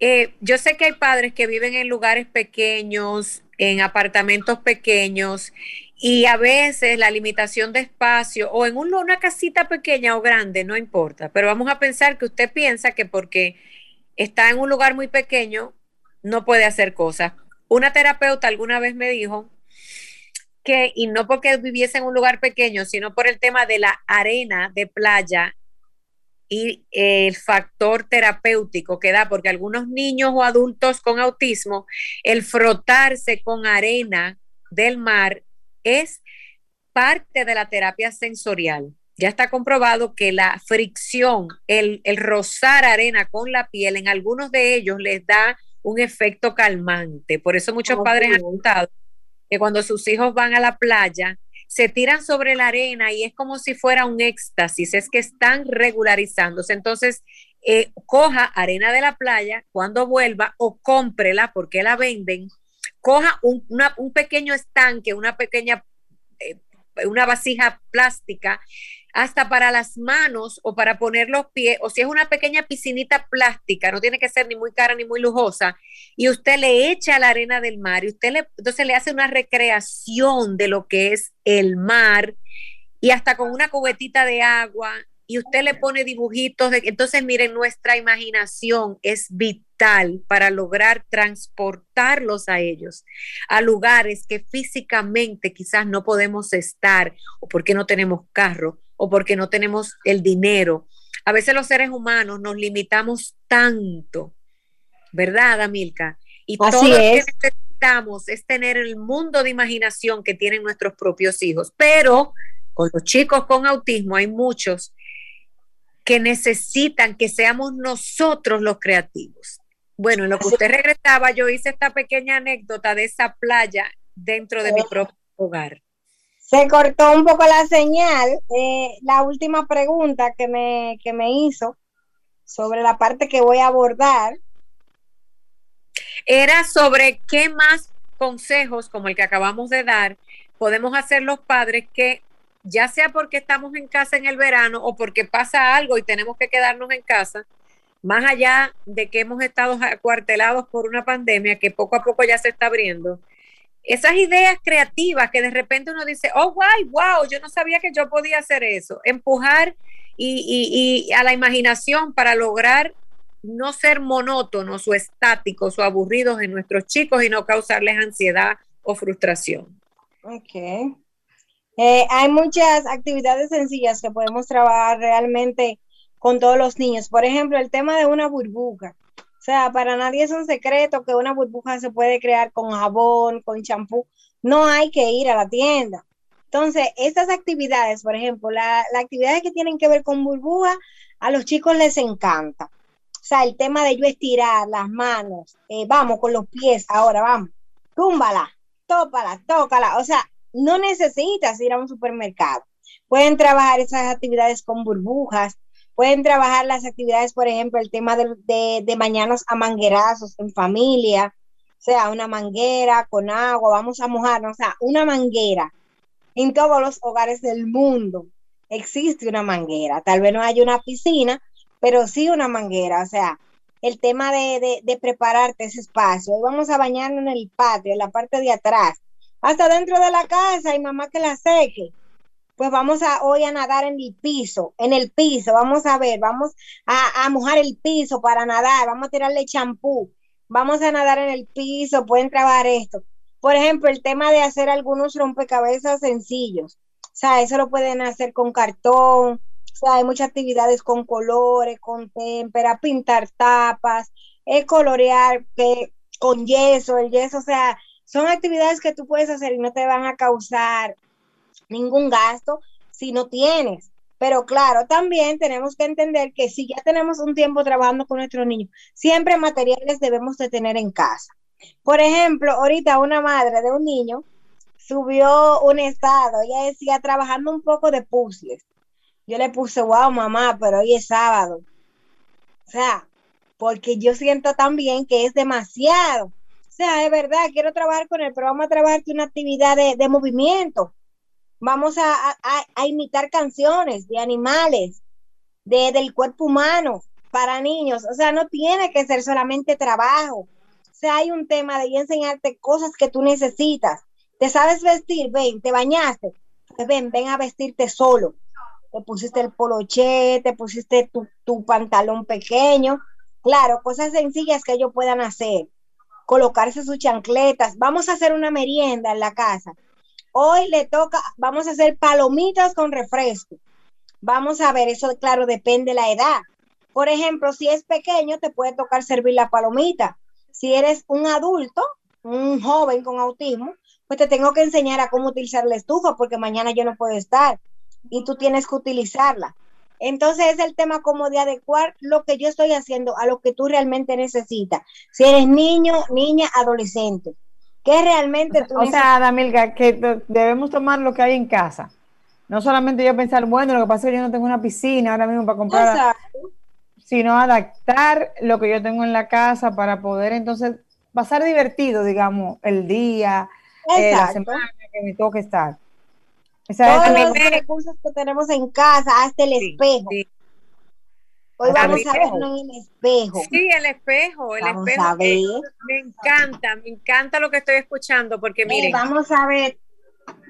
eh, yo sé que hay padres que viven en lugares pequeños, en apartamentos pequeños, y a veces la limitación de espacio o en una casita pequeña o grande, no importa, pero vamos a pensar que usted piensa que porque está en un lugar muy pequeño no puede hacer cosas. Una terapeuta alguna vez me dijo que, y no porque viviese en un lugar pequeño, sino por el tema de la arena de playa y el factor terapéutico que da, porque algunos niños o adultos con autismo, el frotarse con arena del mar es parte de la terapia sensorial. Ya está comprobado que la fricción, el, el rozar arena con la piel, en algunos de ellos les da un efecto calmante. Por eso muchos padres han notado que cuando sus hijos van a la playa, se tiran sobre la arena y es como si fuera un éxtasis, es que están regularizándose. Entonces, eh, coja arena de la playa cuando vuelva o cómprela porque la venden, coja un, pequeño estanque, una pequeña, eh, una vasija plástica hasta para las manos o para poner los pies, o si es una pequeña piscinita plástica, no tiene que ser ni muy cara ni muy lujosa, y usted le echa la arena del mar y usted le, entonces le hace una recreación de lo que es el mar y hasta con una cubetita de agua y usted le pone dibujitos. De, entonces, miren, nuestra imaginación es vital para lograr transportarlos a ellos a lugares que físicamente quizás no podemos estar o porque no tenemos carro o porque no tenemos el dinero. A veces los seres humanos nos limitamos tanto, ¿verdad, Amilka? Y todo lo que necesitamos es tener el mundo de imaginación que tienen nuestros propios hijos. Pero con los chicos con autismo hay muchos que necesitan que seamos nosotros los creativos. Bueno, en lo que usted regresaba, yo hice esta pequeña anécdota de esa playa dentro de mi propio hogar. Se cortó un poco la señal. Eh, la última pregunta que me, que me hizo sobre la parte que voy a abordar. Era sobre qué más consejos como el que acabamos de dar podemos hacer los padres que ya sea porque estamos en casa en el verano o porque pasa algo y tenemos que quedarnos en casa, más allá de que hemos estado acuartelados por una pandemia que poco a poco ya se está abriendo, esas ideas creativas que de repente uno dice, oh, guay, wow, yo no sabía que yo podía hacer eso, empujar y, y a la imaginación para lograr no ser monótonos o estáticos o aburridos en nuestros chicos y no causarles ansiedad o frustración. Ok. Eh, hay muchas actividades sencillas que podemos trabajar realmente con todos los niños. Por ejemplo, el tema de una burbuja. O sea, para nadie es un secreto que una burbuja se puede crear con jabón, con champú. No hay que ir a la tienda. Entonces, estas actividades, por ejemplo, las actividades que tienen que ver con burbuja, a los chicos les encanta. O sea, el tema de yo estirar las manos, eh, vamos con los pies, ahora vamos, túmbala, tópala, tócala. O sea, no necesitas ir a un supermercado. Pueden trabajar esas actividades con burbujas, pueden trabajar las actividades, por ejemplo, el tema de, de, mañanos a manguerazos en familia, o sea, una manguera con agua, vamos a mojarnos, o sea, una manguera. En todos los hogares del mundo existe una manguera. Tal vez no haya una piscina, pero sí una manguera. O sea, el tema de, de, prepararte ese espacio. Vamos a bañarnos en el patio, en la parte de atrás hasta dentro de la casa y mamá que la seque. Pues vamos a hoy a nadar en el piso, en el piso, vamos a ver, vamos a, mojar el piso para nadar, vamos a tirarle champú, vamos a nadar en el piso, pueden trabajar esto. Por ejemplo, el tema de hacer algunos rompecabezas sencillos. O sea, eso lo pueden hacer con cartón. O sea, hay muchas actividades con colores, con témpera, pintar tapas, eh, colorear que, con yeso, el yeso. O sea, son actividades que tú puedes hacer y no te van a causar ningún gasto si no tienes. Pero claro, también tenemos que entender que si ya tenemos un tiempo trabajando con nuestros niños, siempre materiales debemos de tener en casa. Por ejemplo, ahorita una madre de un niño subió un estado, ella decía trabajando un poco de puzzles. Yo le puse, wow, mamá, pero hoy es sábado. O sea, porque yo siento también que es demasiado. O sea, es verdad, quiero trabajar con él, pero vamos a trabajar una actividad de, de movimiento. Vamos a, a, imitar canciones de animales, de, del cuerpo humano para niños. O sea, no tiene que ser solamente trabajo hay un tema de enseñarte cosas que tú necesitas. ¿Te sabes vestir? Ven, te bañaste. Pues ven, ven a vestirte solo. Te pusiste el poloche, te pusiste tu, tu pantalón pequeño. Claro, cosas sencillas que ellos puedan hacer. Colocarse sus chancletas. Vamos a hacer una merienda en la casa. Hoy le toca, vamos a hacer palomitas con refresco. Vamos a ver, eso claro, depende de la edad. Por ejemplo, si es pequeño, te puede tocar servir la palomita si eres un adulto, un joven con autismo, pues te tengo que enseñar a cómo utilizar la estufa porque mañana yo no puedo estar y tú tienes que utilizarla. Entonces es el tema como de adecuar lo que yo estoy haciendo a lo que tú realmente necesitas. Si eres niño, niña, adolescente, ¿qué realmente tú O sea, Damilga, que debemos tomar lo que hay en casa. No solamente yo pensar, bueno, lo que pasa es que yo no tengo una piscina ahora mismo para comprar. Exacto sino adaptar lo que yo tengo en la casa para poder entonces pasar divertido, digamos, el día, eh, la semana que me toque estar. Todos los recursos que tenemos en casa, hasta el espejo. Hoy vamos a ver en el espejo. Sí, el espejo, el espejo. me encanta, me encanta lo que estoy escuchando, porque miren. vamos a ver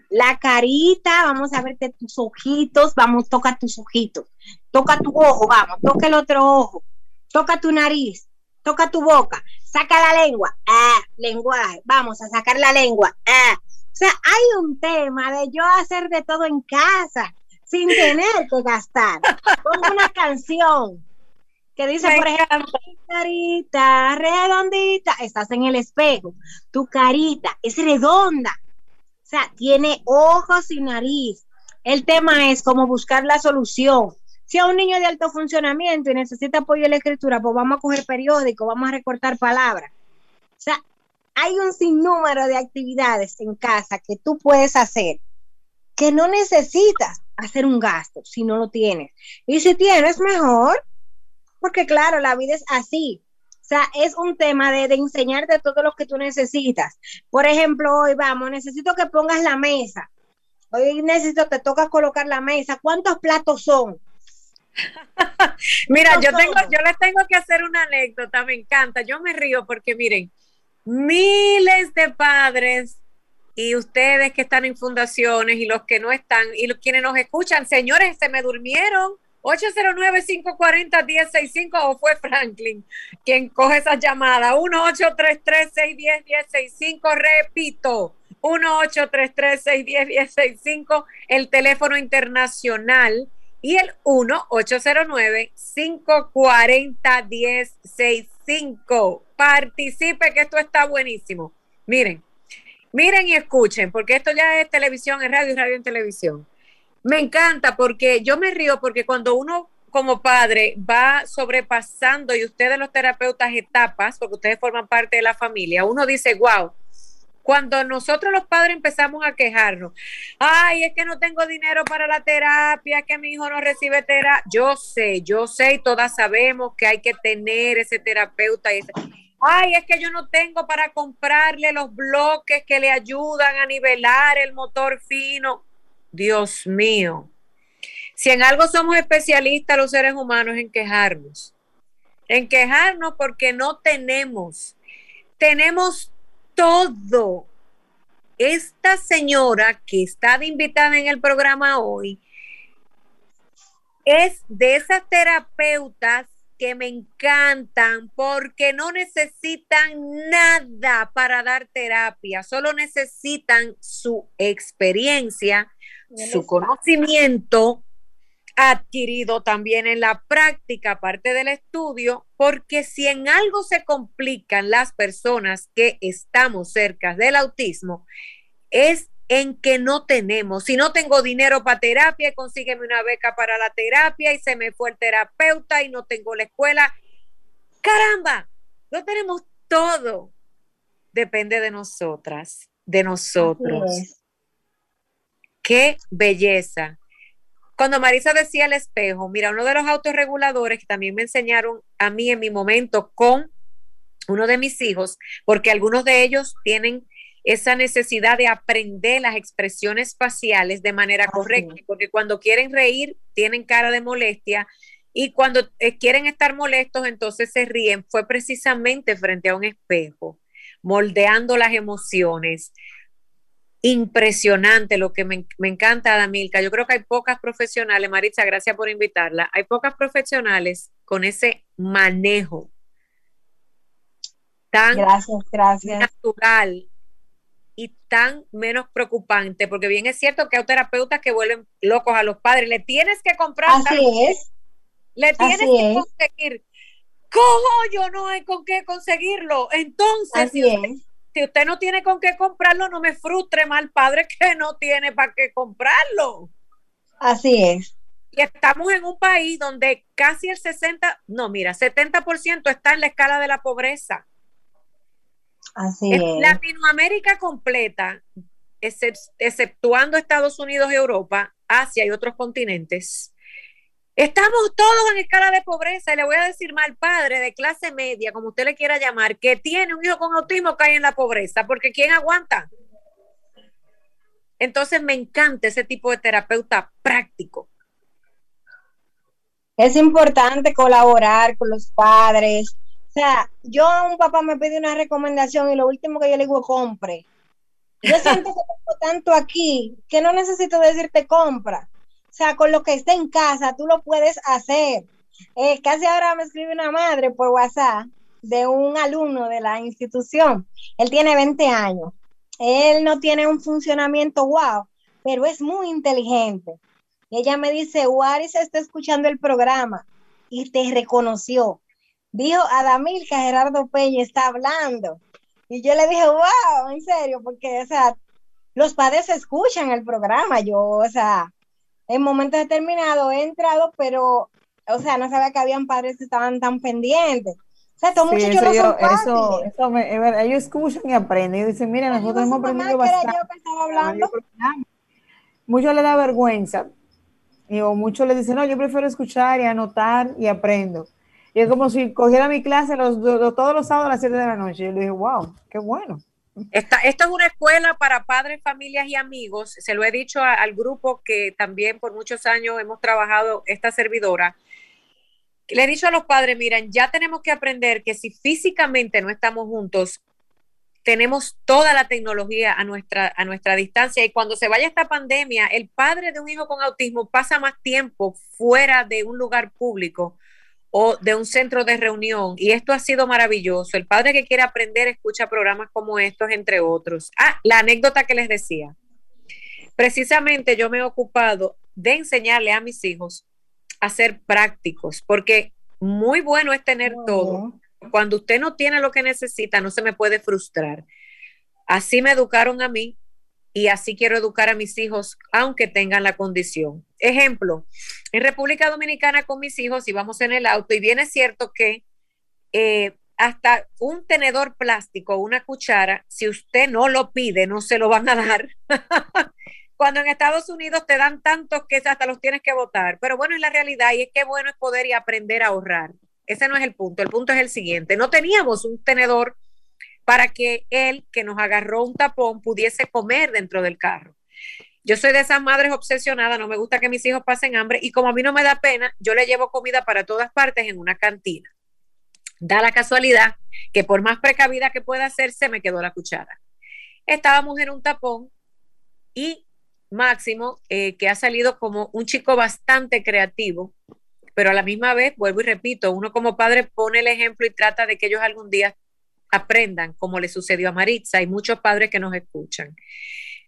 la carita, vamos a verte tus ojitos, vamos, toca tus ojitos, toca tu ojo, vamos, toca el otro ojo, toca tu nariz, toca tu boca, saca la lengua, ah, lenguaje, vamos a sacar la lengua, ah. O sea, hay un tema de yo hacer de todo en casa sin tener que gastar. Una canción que dice, por ejemplo, carita redondita, estás en el espejo, tu carita es redonda, o sea, tiene ojos y nariz. El tema es cómo buscar la solución. Si a un niño de alto funcionamiento y necesita apoyo en la escritura, pues vamos a coger periódico, vamos a recortar palabras. O sea, hay un sinnúmero de actividades en casa que tú puedes hacer que no necesitas hacer un gasto si no lo tienes. Y si tienes, mejor, porque claro, la vida es así. O sea, es un tema de, de enseñarte todo lo que tú necesitas. Por ejemplo, hoy vamos, necesito que pongas la mesa. Hoy necesito, te toca colocar la mesa. ¿Cuántos platos son? Mira, yo tengo, yo les tengo que hacer una anécdota, me encanta. Yo me río porque miren, miles de padres y ustedes que están en fundaciones y los que no están y los quienes nos escuchan, señores, se me durmieron 809-540-1065 o fue Franklin quien coge esa llamada. 1-833-610-1065. Repito, 1-833-610-1065, el teléfono internacional y el 1-809-540-1065. Participe, que esto está buenísimo. Miren, miren y escuchen, porque esto ya es televisión, es radio y radio en televisión. Me encanta porque yo me río porque cuando uno como padre va sobrepasando y ustedes los terapeutas etapas, porque ustedes forman parte de la familia, uno dice, wow, cuando nosotros los padres empezamos a quejarnos, ay, es que no tengo dinero para la terapia, que mi hijo no recibe terapia, yo sé, yo sé y todas sabemos que hay que tener ese terapeuta y ese... Ay, es que yo no tengo para comprarle los bloques que le ayudan a nivelar el motor fino. Dios mío. Si en algo somos especialistas los seres humanos en quejarnos, en quejarnos porque no tenemos, tenemos todo. Esta señora que está invitada en el programa hoy es de esas terapeutas que me encantan porque no necesitan nada para dar terapia, solo necesitan su experiencia, su conocimiento adquirido también en la práctica, aparte del estudio, porque si en algo se complican las personas que estamos cerca del autismo, es en que no tenemos. Si no tengo dinero para terapia, consígueme una beca para la terapia y se me fue el terapeuta y no tengo la escuela. Caramba, no tenemos todo. Depende de nosotras, de nosotros. Qué belleza. Cuando Marisa decía el espejo, mira, uno de los autorreguladores que también me enseñaron a mí en mi momento con uno de mis hijos, porque algunos de ellos tienen esa necesidad de aprender las expresiones faciales de manera correcta, porque cuando quieren reír tienen cara de molestia y cuando eh, quieren estar molestos entonces se ríen, fue precisamente frente a un espejo, moldeando las emociones. Impresionante lo que me, me encanta, Adamilka. Yo creo que hay pocas profesionales, Maritza, gracias por invitarla. Hay pocas profesionales con ese manejo tan gracias, gracias. natural y tan menos preocupante, porque bien es cierto que hay terapeutas que vuelven locos a los padres. Le tienes que comprar. Así es. Le tienes que conseguir. ¿Cómo yo no hay con qué conseguirlo? Entonces, si usted, no tiene con qué comprarlo, no me frustre mal padre que no tiene para qué comprarlo. Así es. Y estamos en un país donde casi el 60, no, mira, 70% está en la escala de la pobreza. Así es. Latinoamérica completa, exceptuando Estados Unidos, Europa, Asia y otros continentes, estamos todos en escala de pobreza. Y le voy a decir mal padre de clase media, como usted le quiera llamar, que tiene un hijo con autismo, cae en la pobreza, porque ¿quién aguanta? Entonces me encanta ese tipo de terapeuta práctico. Es importante colaborar con los padres, sea, yo a un papá me pide una recomendación y lo último que yo le digo, compre. Yo siento que tengo tanto aquí que no necesito decirte compra. O sea, con lo que esté en casa, tú lo puedes hacer. Eh, casi ahora me escribe una madre por WhatsApp de un alumno de la institución. Él tiene 20 años. Él no tiene un funcionamiento wow, pero es muy inteligente. Ella me dice, Waris está escuchando el programa y te reconoció dijo Adamilka Gerardo Peña está hablando. Y yo le dije, wow, en serio, porque, o sea, los padres escuchan el programa. Yo, o sea, en momentos determinados he entrado, pero, o sea, no sabía que habían padres que estaban tan pendientes. O sea, todos muchachos no son eso, eso me, ellos escuchan y aprenden. Y dicen, mira, nosotros hemos aprendido bastante. Yo que estaba hablando. Muchos le da vergüenza. Y, o muchos le dicen, no, yo prefiero escuchar y anotar y aprendo. Y es como si cogiera mi clase los, todos los sábados a las 7 de la noche. Yo le dije, wow, qué bueno. Esta, esto es una escuela para padres, familias y amigos. Se lo he dicho al grupo que también por muchos años hemos trabajado esta servidora. Le he dicho a los padres, miren, ya tenemos que aprender que si físicamente no estamos juntos, tenemos toda la tecnología a nuestra, a nuestra distancia y cuando se vaya esta pandemia, el padre de un hijo con autismo pasa más tiempo fuera de un lugar público o de un centro de reunión. Y esto ha sido maravilloso. El padre que quiere aprender escucha programas como estos, entre otros. Ah, la anécdota que les decía. Precisamente yo me he ocupado de enseñarle a mis hijos a ser prácticos, porque muy bueno es tener todo. Cuando usted no tiene lo que necesita, no se me puede frustrar. Así me educaron a mí y así quiero educar a mis hijos, aunque tengan la condición. Ejemplo, en República Dominicana con mis hijos íbamos en el auto y bien es cierto que eh, hasta un tenedor plástico, una cuchara, si usted no lo pide, no se lo van a dar. Cuando en Estados Unidos te dan tantos que hasta los tienes que votar. Pero bueno, es la realidad y es que bueno es poder y aprender a ahorrar. Ese no es el punto. El punto es el siguiente. No teníamos un tenedor para que él, que nos agarró un tapón, pudiese comer dentro del carro. Yo soy de esas madres obsesionadas, no me gusta que mis hijos pasen hambre y como a mí no me da pena, yo le llevo comida para todas partes en una cantina. Da la casualidad que por más precavida que pueda hacer, se me quedó la cuchara. Estábamos en un tapón y Máximo, eh, que ha salido como un chico bastante creativo, pero a la misma vez, vuelvo y repito, uno como padre pone el ejemplo y trata de que ellos algún día aprendan, como le sucedió a Maritza. Hay muchos padres que nos escuchan.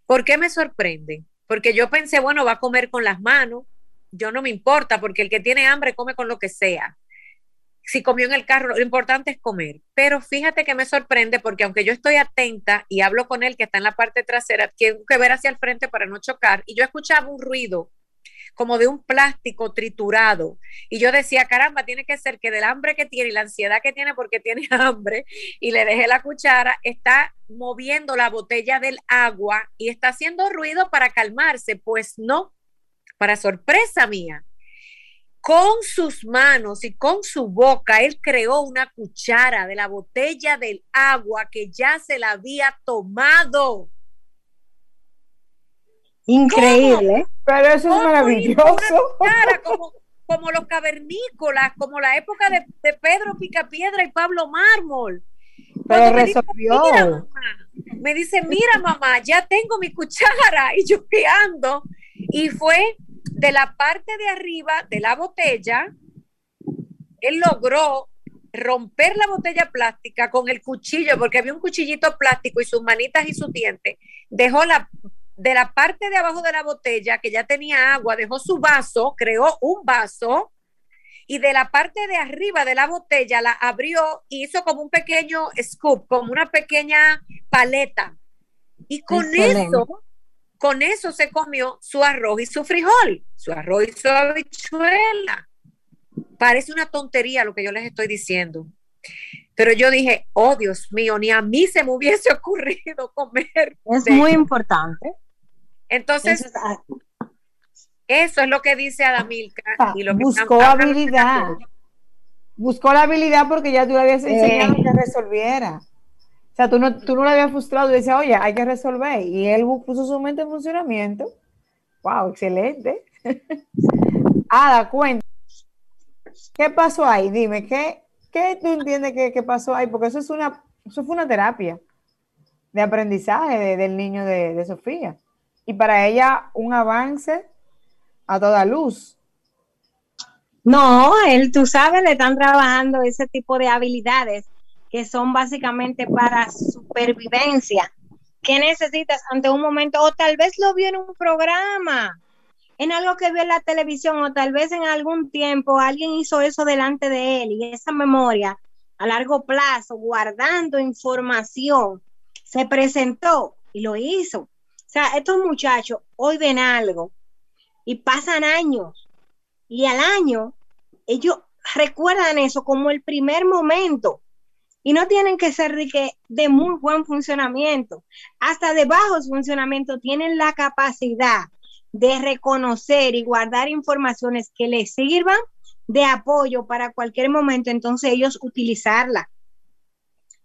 ¿Por qué me sorprende? Porque yo pensé, bueno, va a comer con las manos, yo no me importa, porque el que tiene hambre come con lo que sea. Si comió en el carro, lo importante es comer. Pero fíjate que me sorprende porque aunque yo estoy atenta y hablo con él que está en la parte trasera, tengo que ver hacia el frente para no chocar, y yo escuchaba un ruido como de un plástico triturado. Y yo decía, caramba, tiene que ser que del hambre que tiene y la ansiedad que tiene porque tiene hambre y le dejé la cuchara, está moviendo la botella del agua y está haciendo ruido para calmarse. Pues no, para sorpresa mía, con sus manos y con su boca, él creó una cuchara de la botella del agua que ya se la había tomado. Increíble. Pero eso es maravilloso. como, como, los cavernícolas, como la época de, Pedro Picapiedra y Pablo Mármol. Pero resolvió. Me dice, mira mamá, ya tengo mi cuchara y yo ando. Y fue de la parte de arriba de la botella, él logró romper la botella plástica con el cuchillo, porque había un cuchillito plástico y sus manitas y su diente, dejó la de la parte de abajo de la botella que ya tenía agua, dejó su vaso, creó un vaso y de la parte de arriba de la botella la abrió y hizo como un pequeño scoop, como una pequeña paleta. Y con eso, con eso se comió su arroz y su frijol, su arroz y su habichuela. Parece una tontería lo que yo les estoy diciendo. Pero yo dije, oh Dios mío, ni a mí se me hubiese ocurrido comer. Es muy importante. Entonces, eso es lo que dice Adamilka. Ah, y lo buscó habilidad. Buscó la habilidad porque ya tú le habías enseñado que resolviera. O sea, tú no, tú no le habías frustrado y decías, oye, hay que resolver. Y él puso su mente en funcionamiento. ¡Wow! Excelente. Ada, cuenta. ¿Qué pasó ahí? Dime, ¿qué, qué tú entiendes que, pasó ahí? Porque eso, es una, eso fue una terapia de aprendizaje del niño de, de Sofía y para ella un avance a toda luz. No, él, tú sabes, le están trabajando ese tipo de habilidades que son básicamente para supervivencia. ¿Qué necesitas ante un momento? O tal vez lo vio en un programa, en algo que vio en la televisión, o tal vez en algún tiempo alguien hizo eso delante de él y esa memoria a largo plazo, guardando información, se presentó y lo hizo sea, estos muchachos hoy ven algo y pasan años y al año ellos recuerdan eso como el primer momento y no tienen que ser de, de muy buen funcionamiento, hasta de bajo funcionamiento tienen la capacidad de reconocer y guardar informaciones que les sirvan de apoyo para cualquier momento, entonces ellos utilizarla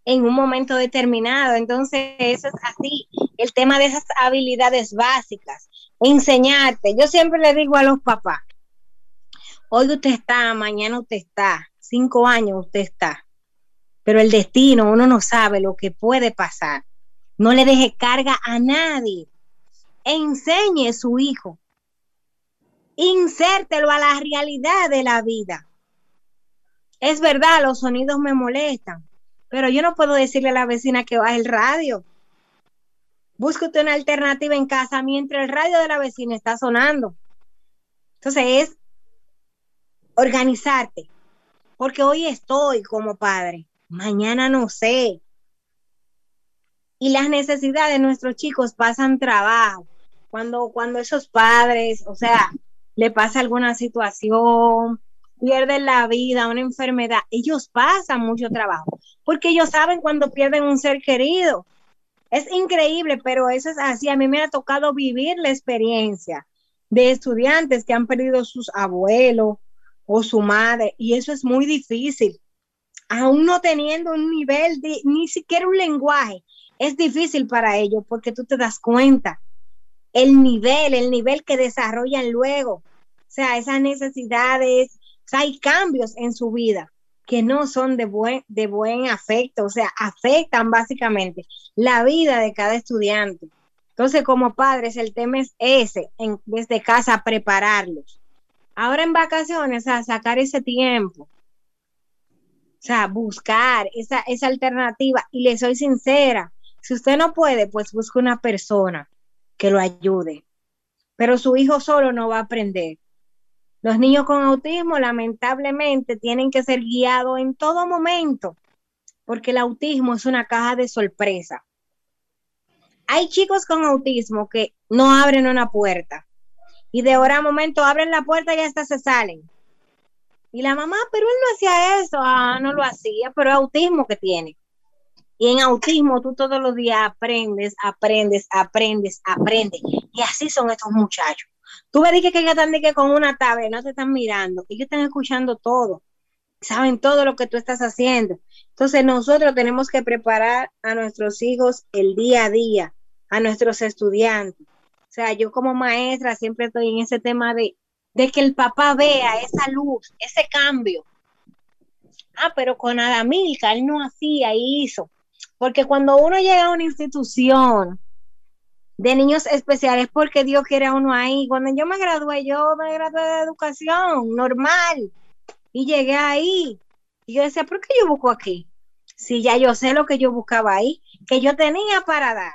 en un momento determinado. Entonces, eso es así, el tema de esas habilidades básicas, enseñarte. Yo siempre le digo a los papás, hoy usted está, mañana usted está, cinco años usted está, pero el destino, uno no sabe lo que puede pasar. No le deje carga a nadie. Enseñe a su hijo. Insértelo a la realidad de la vida. Es verdad, los sonidos me molestan, pero yo no puedo decirle a la vecina que baje el radio. Búscate una alternativa en casa mientras el radio de la vecina está sonando. Entonces es organizarte, porque hoy estoy como padre, mañana no sé. Y las necesidades de nuestros chicos pasan trabajo. Cuando, cuando esos padres, o sea, le pasa alguna situación, pierden la vida, una enfermedad, ellos pasan mucho trabajo, porque ellos saben cuando pierden un ser querido. Es increíble, pero eso es así. A mí me ha tocado vivir la experiencia de estudiantes que han perdido sus abuelos o su madre, y eso es muy difícil. Aún no teniendo un nivel de, ni siquiera un lenguaje, es difícil para ellos porque tú te das cuenta el nivel, el nivel que desarrollan luego. O sea, esas necesidades hay cambios en su vida que no son de buen, de buen afecto, o sea, afectan básicamente la vida de cada estudiante. Entonces, como padres, el tema es ese, en, desde casa, prepararlos. ahora en vacaciones, a sacar ese tiempo. O sea, buscar esa, esa alternativa. Y le soy sincera, si usted no puede, pues busque una persona que lo ayude. Pero su hijo solo no va a aprender. Los niños con autismo lamentablemente tienen que ser guiados en todo momento, porque el autismo es una caja de sorpresa. Hay chicos con autismo que no abren una puerta y de hora a momento abren la puerta y hasta se salen. Y la mamá, pero él no hacía eso, ah, no lo hacía, pero es autismo que tiene. Y en autismo tú todos los días aprendes, aprendes, aprendes, aprendes. Y así son estos muchachos. Tú ves que, que ellos están que con una tabla, no te están mirando, ellos están escuchando todo, saben todo lo que tú estás haciendo. Entonces nosotros tenemos que preparar a nuestros hijos el día a día, a nuestros estudiantes. O sea, yo como maestra siempre estoy en ese tema de, de que el papá vea esa luz, ese cambio. Ah, pero con Adamilka él no hacía hizo. Porque cuando uno llega a una institución de niños especiales, porque Dios quiere a uno ahí. Cuando yo me gradué, yo me gradué de educación normal y llegué ahí. Y yo decía, ¿por qué yo busco aquí? Si ya yo sé lo que yo buscaba ahí, que yo tenía para dar.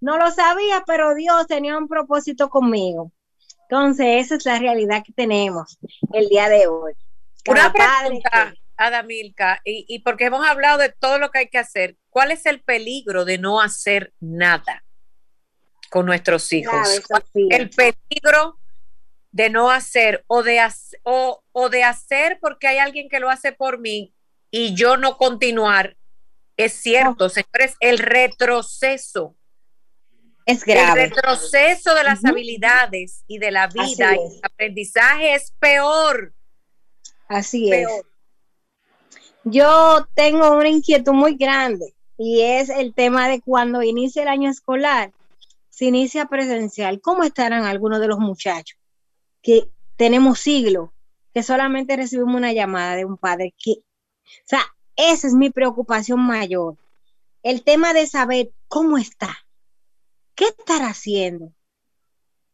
No lo sabía, pero Dios tenía un propósito conmigo. Entonces, esa es la realidad que tenemos el día de hoy. Una pregunta, Adamilka, y, y porque hemos hablado de todo lo que hay que hacer, ¿cuál es el peligro de no hacer nada con nuestros hijos? el peligro de no hacer o de, o, o de hacer porque hay alguien que lo hace por mí y yo no continuar. Es cierto, señores, el retroceso es grave. El retroceso de las habilidades y de la vida y el aprendizaje es peor. Así es. Yo tengo una inquietud muy grande y es el tema de cuando inicia el año escolar, se inicia presencial, ¿cómo estarán algunos de los muchachos que tenemos siglos, que solamente recibimos una llamada de un padre? O sea, esa es mi preocupación mayor. El tema de saber cómo está ¿qué estará haciendo?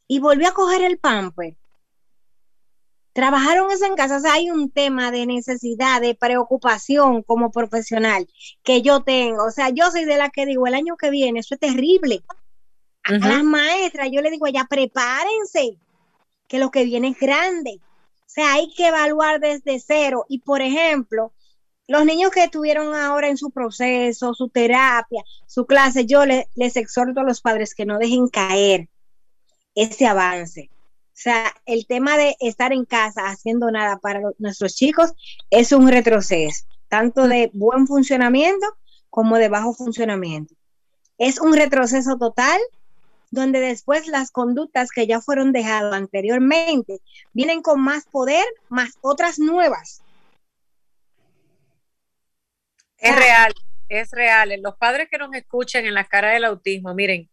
Y volvió a coger el pamper. Trabajaron eso en casa. O sea, hay un tema de necesidad, de preocupación como profesional que yo tengo. O sea, yo soy de la que digo, el año que viene, eso es terrible. A las maestras, yo le digo, ya prepárense, que lo que viene es grande. O sea, hay que evaluar desde cero. Y por ejemplo, los niños que estuvieron ahora en su proceso, su terapia, su clase, yo les exhorto a los padres que no dejen caer ese avance. O sea, el tema de estar en casa haciendo nada para nuestros chicos es un retroceso, tanto de buen funcionamiento como de bajo funcionamiento. Es un retroceso total donde después las conductas que ya fueron dejadas anteriormente vienen con más poder, más otras nuevas. Es real, es real. Los padres que nos escuchen en la cara del autismo, miren,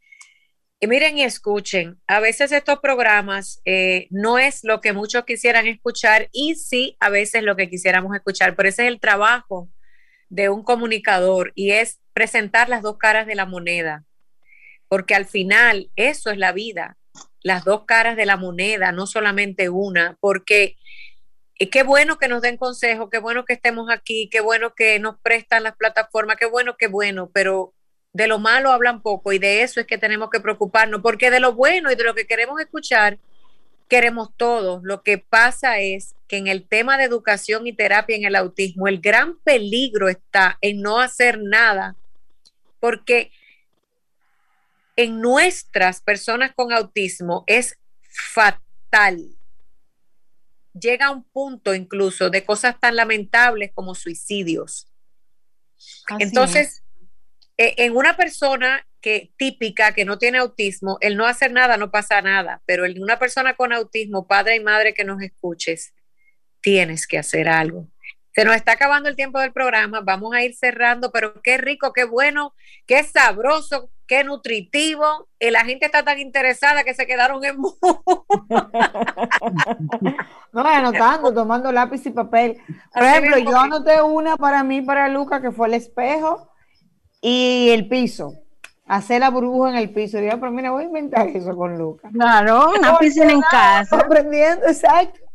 y miren y escuchen, a veces estos programas eh, no es lo que muchos quisieran escuchar y sí, a veces lo que quisiéramos escuchar, pero ese es el trabajo de un comunicador y es presentar las dos caras de la moneda, porque al final eso es la vida, las dos caras de la moneda, no solamente una, porque y qué bueno que nos den consejos, qué bueno que estemos aquí, qué bueno que nos prestan las plataformas, qué bueno, qué bueno, pero de lo malo hablan poco y de eso es que tenemos que preocuparnos, porque de lo bueno y de lo que queremos escuchar, queremos todos. Lo que pasa es que en el tema de educación y terapia en el autismo, el gran peligro está en no hacer nada, porque en nuestras personas con autismo es fatal llega a un punto incluso de cosas tan lamentables como suicidios. Entonces, e, en una persona que típica que no tiene autismo, el no hacer nada no pasa nada, pero en una persona con autismo, padre y madre que nos escuches, tienes que hacer algo. Se nos está acabando el tiempo del programa, vamos a ir cerrando, pero qué rico, qué bueno, qué sabroso, qué nutritivo. Y la gente está tan interesada que se quedaron en... no, anotando, tomando lápiz y papel. Por ejemplo, yo anoté una para mí, para Luca, que fue el espejo y el piso. Hacer la burbuja en el piso. pero mira, voy a inventar eso con Luca. Claro, una piscina en casa. Aprendiendo, exacto.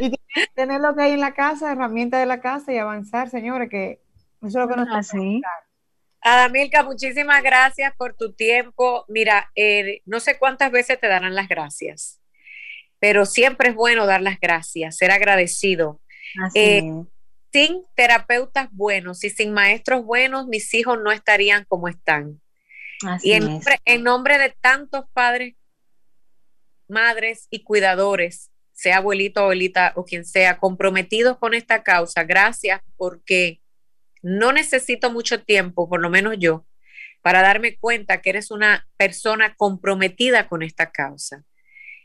Y tener lo que hay en la casa, herramientas de la casa y avanzar, señores, que eso es lo que nos Así. Adamilka, muchísimas gracias por tu tiempo. Mira, eh, no sé cuántas veces te darán las gracias, pero siempre es bueno dar las gracias, ser agradecido. Así Eh. Sin terapeutas buenos y sin maestros buenos, mis hijos no estarían como están. Así Y en es. nombre, en nombre de tantos padres, madres y cuidadores, sea abuelito, abuelita o quien sea, comprometidos con esta causa, gracias porque no necesito mucho tiempo, por lo menos yo, para darme cuenta que eres una persona comprometida con esta causa.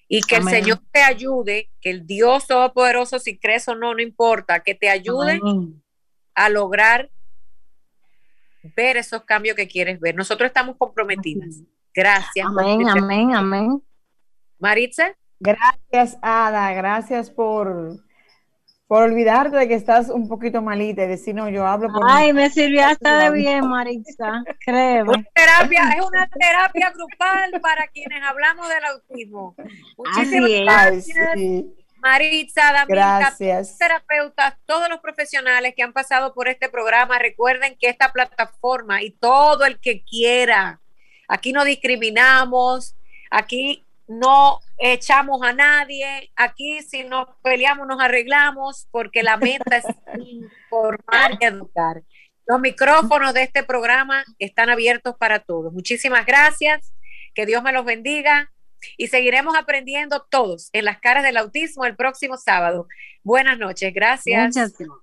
Y que Amén. el Señor te ayude, que el Dios Todopoderoso, si crees o no, no importa, que te ayude Amén. a lograr ver esos cambios que quieres ver. Nosotros estamos comprometidas. Gracias. Amén, amén, amén. Maritza, Gracias, Ada, gracias por, por olvidarte de que estás un poquito malita y decir, no, yo hablo por Ay, me sirvió hasta de bien, Maritza. Créeme. una terapia, es una terapia grupal para quienes hablamos del autismo. Muchísimas Así es. Ay, gracias, sí, Maritza, gracias. terapeutas, todos los profesionales que han pasado por este programa, recuerden que esta plataforma y todo el que quiera, aquí no discriminamos, aquí no echamos a nadie, aquí si nos peleamos nos arreglamos, porque la meta es informar y educar. Los micrófonos de este programa están abiertos para todos. Muchísimas gracias, que Dios me los bendiga y seguiremos aprendiendo todos en las caras del autismo el próximo sábado. Buenas noches, gracias. Muchas gracias.